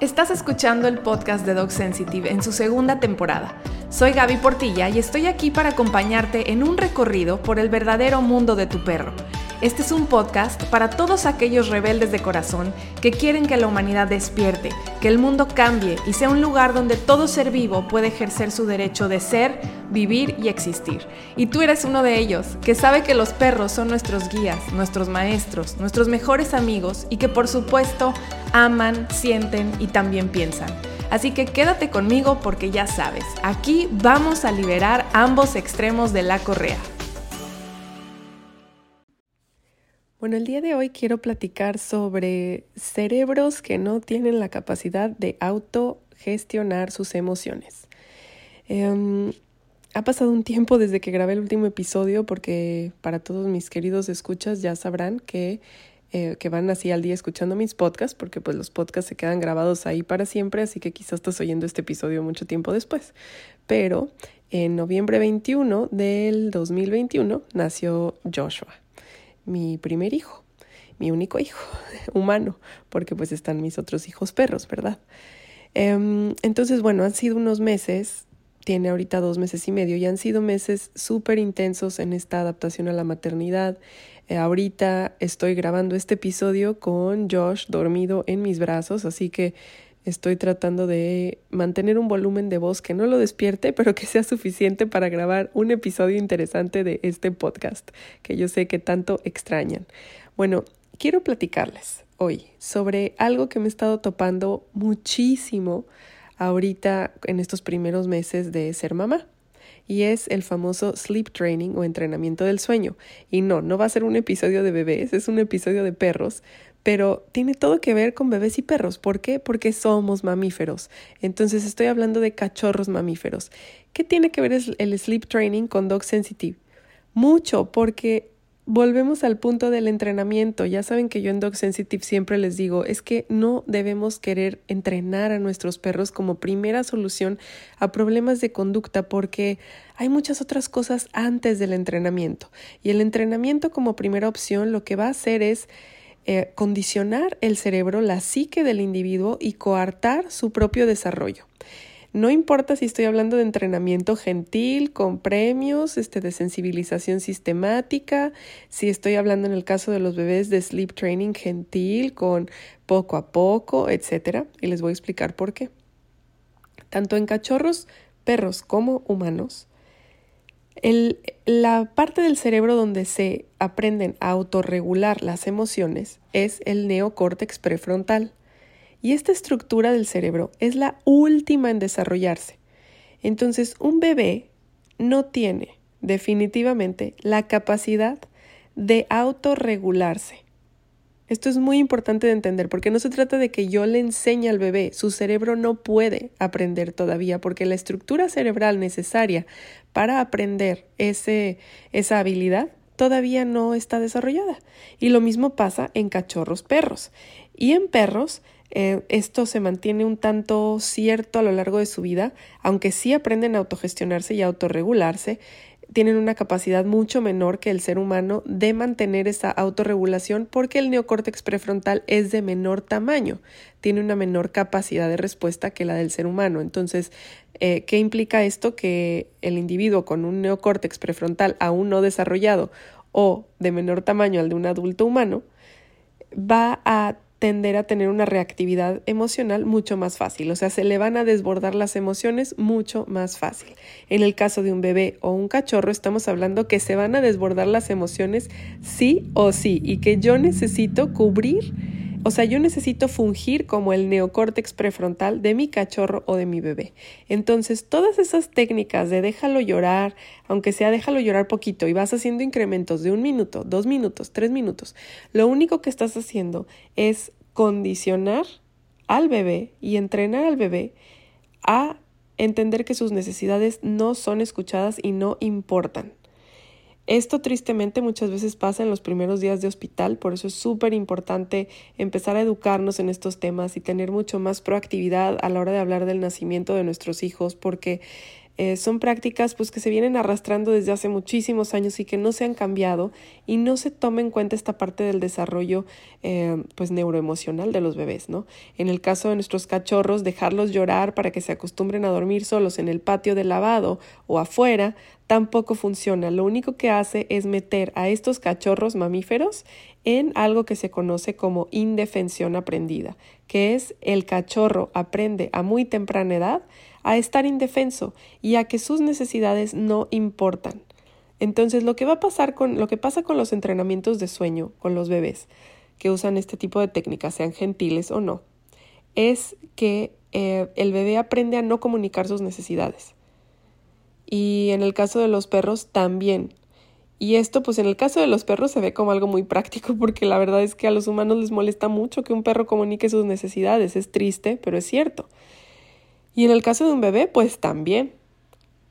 Estás escuchando el podcast de Dog Sensitive en su segunda temporada. Soy Gaby Portilla y estoy aquí para acompañarte en un recorrido por el verdadero mundo de tu perro. Este es un podcast para todos aquellos rebeldes de corazón que quieren que la humanidad despierte, que el mundo cambie y sea un lugar donde todo ser vivo puede ejercer su derecho de ser, vivir y existir. Y tú eres uno de ellos, que sabe que los perros son nuestros guías, nuestros maestros, nuestros mejores amigos y que por supuesto aman, sienten y también piensan. Así que quédate conmigo porque ya sabes, aquí vamos a liberar ambos extremos de la correa. Bueno, el día de hoy quiero platicar sobre cerebros que no tienen la capacidad de autogestionar sus emociones. Em, ha pasado un tiempo desde que grabé el último episodio porque para todos mis queridos escuchas ya sabrán que, eh, que van así al día escuchando mis podcasts porque pues los podcasts se quedan grabados ahí para siempre, así que quizás estás oyendo este episodio mucho tiempo después. Pero en noviembre 21 del 2021 nació Joshua mi primer hijo, mi único hijo humano, porque pues están mis otros hijos perros, ¿verdad? Em, entonces, bueno, han sido unos meses, tiene ahorita dos meses y medio, y han sido meses súper intensos en esta adaptación a la maternidad. Eh, ahorita estoy grabando este episodio con Josh dormido en mis brazos, así que Estoy tratando de mantener un volumen de voz que no lo despierte, pero que sea suficiente para grabar un episodio interesante de este podcast, que yo sé que tanto extrañan. Bueno, quiero platicarles hoy sobre algo que me he estado topando muchísimo ahorita en estos primeros meses de ser mamá y es el famoso sleep training o entrenamiento del sueño. Y no, no va a ser un episodio de bebés, es un episodio de perros, pero tiene todo que ver con bebés y perros. ¿Por qué? Porque somos mamíferos. Entonces estoy hablando de cachorros mamíferos. ¿Qué tiene que ver el sleep training con Dog Sensitive? Mucho, porque volvemos al punto del entrenamiento. Ya saben que yo en Dog Sensitive siempre les digo, es que no debemos querer entrenar a nuestros perros como primera solución a problemas de conducta porque hay muchas otras cosas antes del entrenamiento. Y el entrenamiento como primera opción lo que va a hacer es eh, condicionar el cerebro, la psique del individuo y coartar su propio desarrollo. No importa si estoy hablando de entrenamiento gentil, con premios, este, de sensibilización sistemática, si estoy hablando en el caso de los bebés de sleep training gentil, con poco a poco, etc. Y les voy a explicar por qué. Tanto en cachorros, perros como humanos, la parte del cerebro donde se aprenden a autorregular las emociones es el neocórtex prefrontal. Y esta estructura del cerebro es la última en desarrollarse. Entonces, un bebé no tiene definitivamente la capacidad de autorregularse. Esto es muy importante de entender porque no se trata de que yo le enseñe al bebé, su cerebro no puede aprender todavía porque la estructura cerebral necesaria para aprender ese, esa habilidad todavía no está desarrollada. Y lo mismo pasa en cachorros perros. Y en perros eh, esto se mantiene un tanto cierto a lo largo de su vida, aunque sí aprenden a autogestionarse y a autorregularse, tienen una capacidad mucho menor que el ser humano de mantener esa autorregulación porque el neocórtex prefrontal es de menor tamaño, tiene una menor capacidad de respuesta que la del ser humano. Entonces, eh, ¿qué implica esto? Que el individuo con un neocórtex prefrontal aún no desarrollado o de menor tamaño al de un adulto humano va a tender a tener una reactividad emocional mucho más fácil, o sea, se le van a desbordar las emociones mucho más fácil. En el caso de un bebé o un cachorro, estamos hablando que se van a desbordar las emociones sí o sí y que yo necesito cubrir o sea, yo necesito fungir como el neocórtex prefrontal de mi cachorro o de mi bebé. Entonces, todas esas técnicas de déjalo llorar, aunque sea déjalo llorar poquito y vas haciendo incrementos de un minuto, dos minutos, tres minutos, lo único que estás haciendo es condicionar al bebé y entrenar al bebé a entender que sus necesidades no son escuchadas y no importan. Esto tristemente muchas veces pasa en los primeros días de hospital, por eso es súper importante empezar a educarnos en estos temas y tener mucho más proactividad a la hora de hablar del nacimiento de nuestros hijos, porque eh, son prácticas pues que se vienen arrastrando desde hace muchísimos años y que no se han cambiado y no se toma en cuenta esta parte del desarrollo eh, pues neuroemocional de los bebés, ¿no? En el caso de nuestros cachorros, dejarlos llorar para que se acostumbren a dormir solos en el patio de lavado o afuera tampoco funciona. Lo único que hace es meter a estos cachorros mamíferos en algo que se conoce como indefensión aprendida, que es el cachorro aprende a muy temprana edad a estar indefenso y a que sus necesidades no importan. Entonces, lo que va a pasar con lo que pasa con los entrenamientos de sueño con los bebés que usan este tipo de técnicas, sean gentiles o no, es que eh, el bebé aprende a no comunicar sus necesidades. Y en el caso de los perros también. Y esto, pues en el caso de los perros se ve como algo muy práctico porque la verdad es que a los humanos les molesta mucho que un perro comunique sus necesidades. Es triste, pero es cierto. Y en el caso de un bebé, pues también.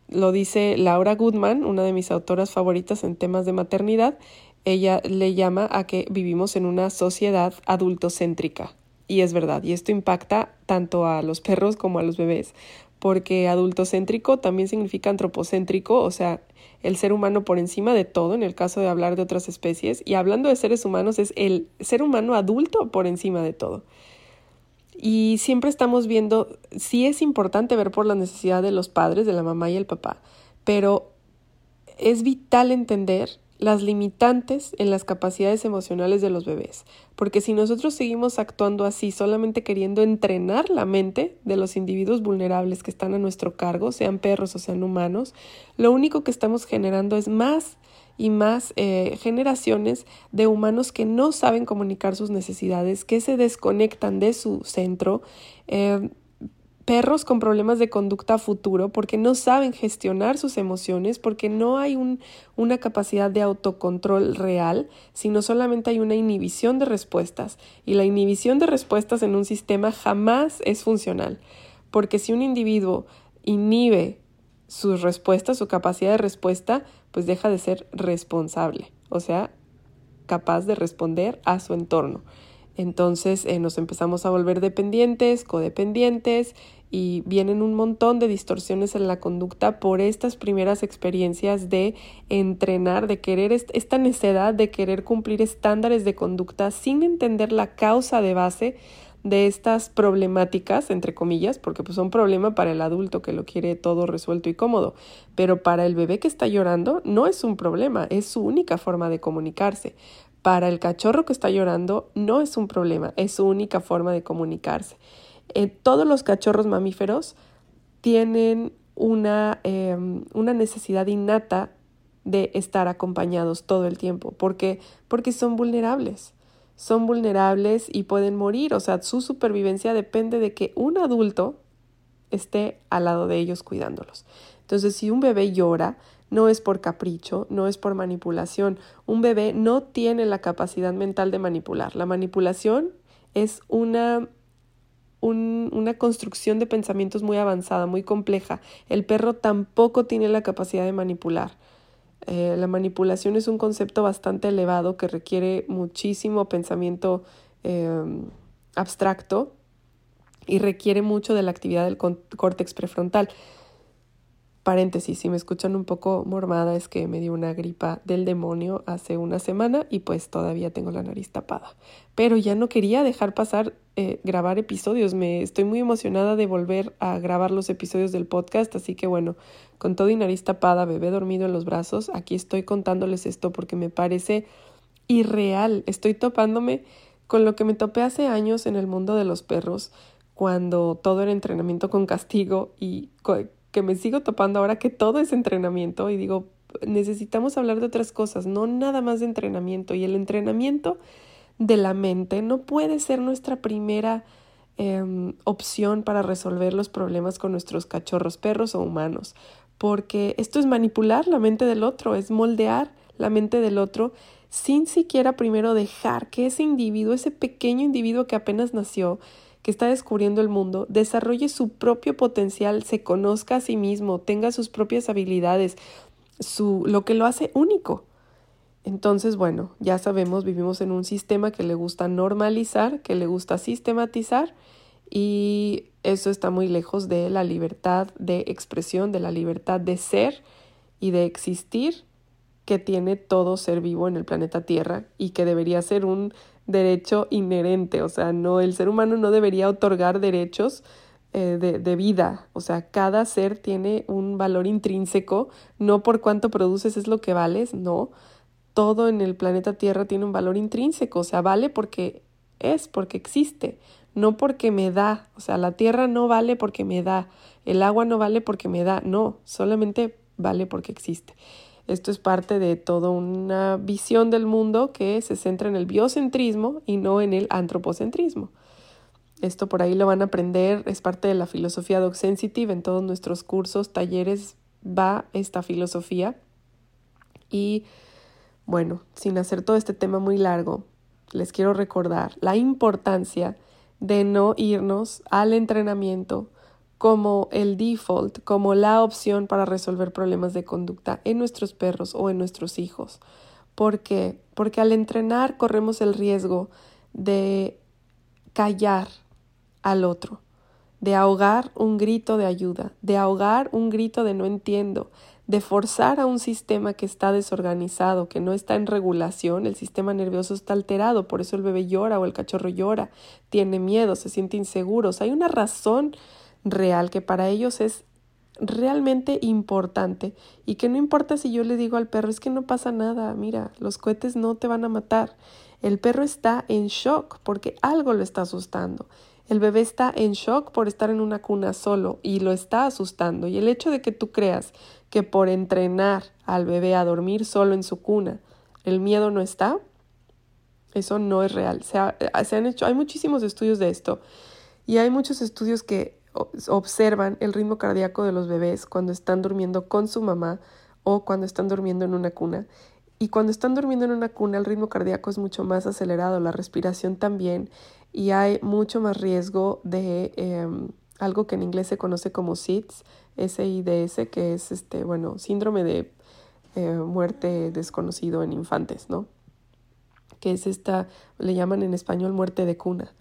Lo dice Laura Goodman, una de mis autoras favoritas en temas de maternidad. Ella le llama a que vivimos en una sociedad adultocéntrica. Y es verdad, y esto impacta tanto a los perros como a los bebés, porque adultocéntrico también significa antropocéntrico, o sea, el ser humano por encima de todo, en el caso de hablar de otras especies, y hablando de seres humanos es el ser humano adulto por encima de todo. Y siempre estamos viendo, sí es importante ver por la necesidad de los padres, de la mamá y el papá, pero es vital entender las limitantes en las capacidades emocionales de los bebés, porque si nosotros seguimos actuando así, solamente queriendo entrenar la mente de los individuos vulnerables que están a nuestro cargo, sean perros o sean humanos, lo único que estamos generando es más y más eh, generaciones de humanos que no saben comunicar sus necesidades, que se desconectan de su centro, eh, perros con problemas de conducta futuro porque no saben gestionar sus emociones, porque no hay un, una capacidad de autocontrol real, sino solamente hay una inhibición de respuestas. Y la inhibición de respuestas en un sistema jamás es funcional, porque si un individuo inhibe sus respuestas, su capacidad de respuesta, pues deja de ser responsable, o sea, capaz de responder a su entorno. Entonces eh, nos empezamos a volver dependientes, codependientes y vienen un montón de distorsiones en la conducta por estas primeras experiencias de entrenar, de querer esta necedad de querer cumplir estándares de conducta sin entender la causa de base de estas problemáticas, entre comillas, porque pues son problema para el adulto que lo quiere todo resuelto y cómodo, pero para el bebé que está llorando no es un problema, es su única forma de comunicarse. Para el cachorro que está llorando no es un problema, es su única forma de comunicarse. Eh, todos los cachorros mamíferos tienen una, em, una necesidad innata de estar acompañados todo el tiempo. ¿Por qué? Porque son vulnerables son vulnerables y pueden morir. O sea, su supervivencia depende de que un adulto esté al lado de ellos cuidándolos. Entonces, si un bebé llora, no es por capricho, no es por manipulación. Un bebé no tiene la capacidad mental de manipular. La manipulación es una, una construcción de pensamientos muy avanzada, muy compleja. El perro tampoco tiene la capacidad de manipular. Eh, la manipulación es un concepto bastante elevado que requiere muchísimo pensamiento em, abstracto y requiere mucho de la actividad del córtex prefrontal. Paréntesis, si me escuchan un poco mormada es que me dio una gripa del demonio hace una semana y pues todavía tengo la nariz tapada. Pero ya no quería dejar pasar eh, grabar episodios. Me estoy muy emocionada de volver a grabar los episodios del podcast, así que bueno, con todo y nariz tapada, bebé dormido en los brazos, aquí estoy contándoles esto porque me parece irreal. Estoy topándome con lo que me topé hace años en el mundo de los perros, cuando todo era entrenamiento con castigo y que me sigo topando ahora que todo es entrenamiento y digo, necesitamos hablar de otras cosas, no nada más de entrenamiento. Y el entrenamiento de la mente no puede ser nuestra primera em, opción para resolver los problemas con nuestros cachorros, perros o humanos, porque esto es manipular la mente del otro, es moldear la mente del otro sin siquiera primero dejar que ese individuo, ese pequeño individuo que apenas nació, que está descubriendo el mundo, desarrolle su propio potencial, se conozca a sí mismo, tenga sus propias habilidades, su, lo que lo hace único. Entonces, bueno, ya sabemos, vivimos en un sistema que le gusta normalizar, que le gusta sistematizar y eso está muy lejos de la libertad de expresión, de la libertad de ser y de existir que tiene todo ser vivo en el planeta Tierra y que debería ser un derecho inherente, o sea, no, el ser humano no debería otorgar derechos eh, de, de, vida, o sea, cada ser tiene un valor intrínseco, no por cuánto produces es lo que vales, no, todo en el planeta Tierra tiene un valor intrínseco, o sea, vale porque es, porque existe, no porque me da, o sea, la Tierra no vale porque me da, el agua no vale porque me da, no, solamente vale porque existe. Esto es parte de toda una visión del mundo que se centra en el biocentrismo y no en el antropocentrismo. Esto por ahí lo van a aprender, es parte de la filosofía Dog Sensitive, en todos nuestros cursos, talleres va esta filosofía. Y bueno, sin hacer todo este tema muy largo, les quiero recordar la importancia de no irnos al entrenamiento como el default, como la opción para resolver problemas de conducta en nuestros perros o en nuestros hijos. ¿Por qué? Porque al entrenar corremos el riesgo de callar al otro, de ahogar un grito de ayuda, de ahogar un grito de no entiendo, de forzar a un sistema que está desorganizado, que no está en regulación, el sistema nervioso está alterado, por eso el bebé llora o el cachorro llora, tiene miedo, se siente inseguro. hay una razón real que para ellos es realmente importante y que no importa si yo le digo al perro es que no pasa nada, mira, los cohetes no te van a matar. El perro está en shock porque algo lo está asustando. El bebé está en shock por estar en una cuna solo y lo está asustando. Y el hecho de que tú creas que por entrenar al bebé a dormir solo en su cuna, el miedo no está, eso no es real. Se, se han hecho, hay muchísimos estudios de esto y hay muchos estudios que observan el ritmo cardíaco de los bebés cuando están durmiendo con su mamá o cuando están durmiendo en una cuna. Y cuando están durmiendo en una cuna, el ritmo cardíaco es mucho más acelerado, la respiración también, y hay mucho más riesgo de em, algo que en inglés se conoce como SIDS, SIDS, que es este, bueno, síndrome de eh, muerte desconocido en infantes, ¿no? Que es esta, le llaman en español muerte de cuna.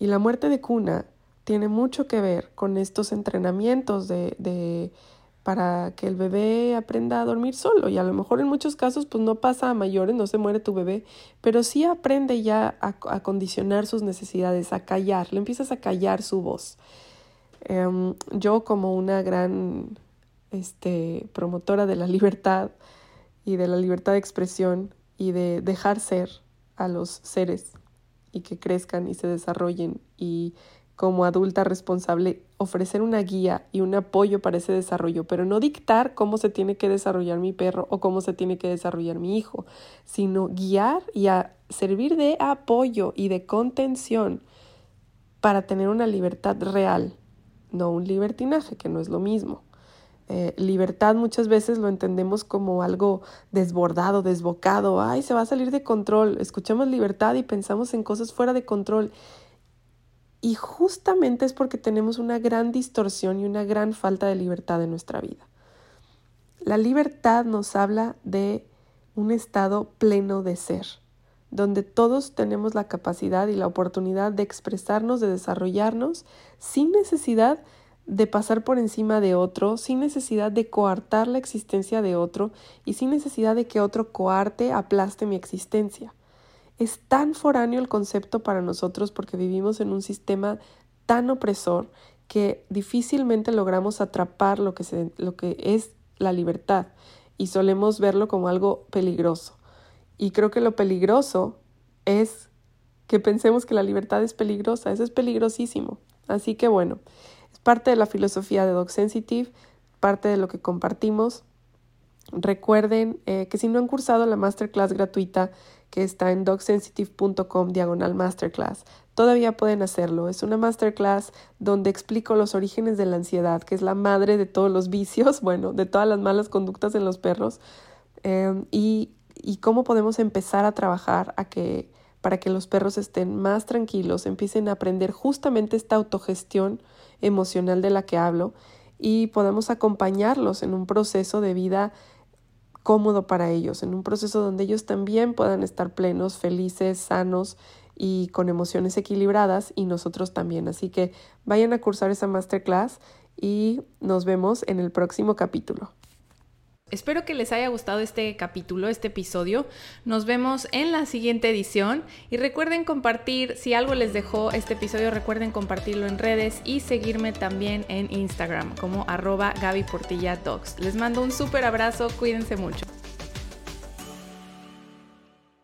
Y la muerte de cuna tiene mucho que ver con estos entrenamientos de, para que el bebé aprenda a dormir solo y a lo mejor en muchos casos pues no pasa a mayores, no se muere tu bebé, pero sí aprende ya a, a condicionar sus necesidades, a callar, le empiezas a callar su voz. Em, yo como una gran este, promotora de la libertad y de la libertad de expresión y de dejar ser a los seres y que crezcan y se desarrollen y como adulta responsable ofrecer una guía y un apoyo para ese desarrollo, pero no dictar cómo se tiene que desarrollar mi perro o cómo se tiene que desarrollar mi hijo, sino guiar y servir de apoyo y de contención para tener una libertad real, no un libertinaje, que no es lo mismo. Eh, libertad muchas veces lo entendemos como algo desbordado, desbocado, ay, se va a salir de control. Escuchamos libertad y pensamos en cosas fuera de control y justamente es porque tenemos una gran distorsión y una gran falta de libertad en nuestra vida. La libertad nos habla de un estado pleno de ser, donde todos tenemos la capacidad y la oportunidad de expresarnos, de desarrollarnos, sin necesidad de pasar por encima de otro, sin necesidad de coartar la existencia de otro y sin necesidad de que otro coarte, aplaste mi existencia. Es tan foráneo el concepto para nosotros porque vivimos en un sistema tan opresor que difícilmente logramos atrapar lo que, es la libertad y solemos verlo como algo peligroso. Y creo que lo peligroso es que pensemos que la libertad es peligrosa, eso es peligrosísimo. Así que bueno, es parte de la filosofía de Dog Sensitive, parte de lo que compartimos. Recuerden eh, que si no han cursado la masterclass gratuita que está en dogsensitive.com diagonal masterclass. Todavía pueden hacerlo. Es una masterclass donde explico los orígenes de la ansiedad, que es la madre de todos los vicios, bueno, de todas las malas conductas en los perros, em, y, y cómo podemos empezar a trabajar a que, para que los perros estén más tranquilos, empiecen a aprender justamente esta autogestión emocional de la que hablo y podamos acompañarlos en un proceso de vida cómodo para ellos, en un proceso donde ellos también puedan estar plenos, felices, sanos y con emociones equilibradas y nosotros también. Así que vayan a cursar esa masterclass y nos vemos en el próximo capítulo. Espero que les haya gustado este capítulo, este episodio. Nos vemos en la siguiente edición y recuerden compartir, si algo les dejó este episodio, recuerden compartirlo en redes y seguirme también en Instagram como arroba Gaby Portilla Les mando un súper abrazo, cuídense mucho.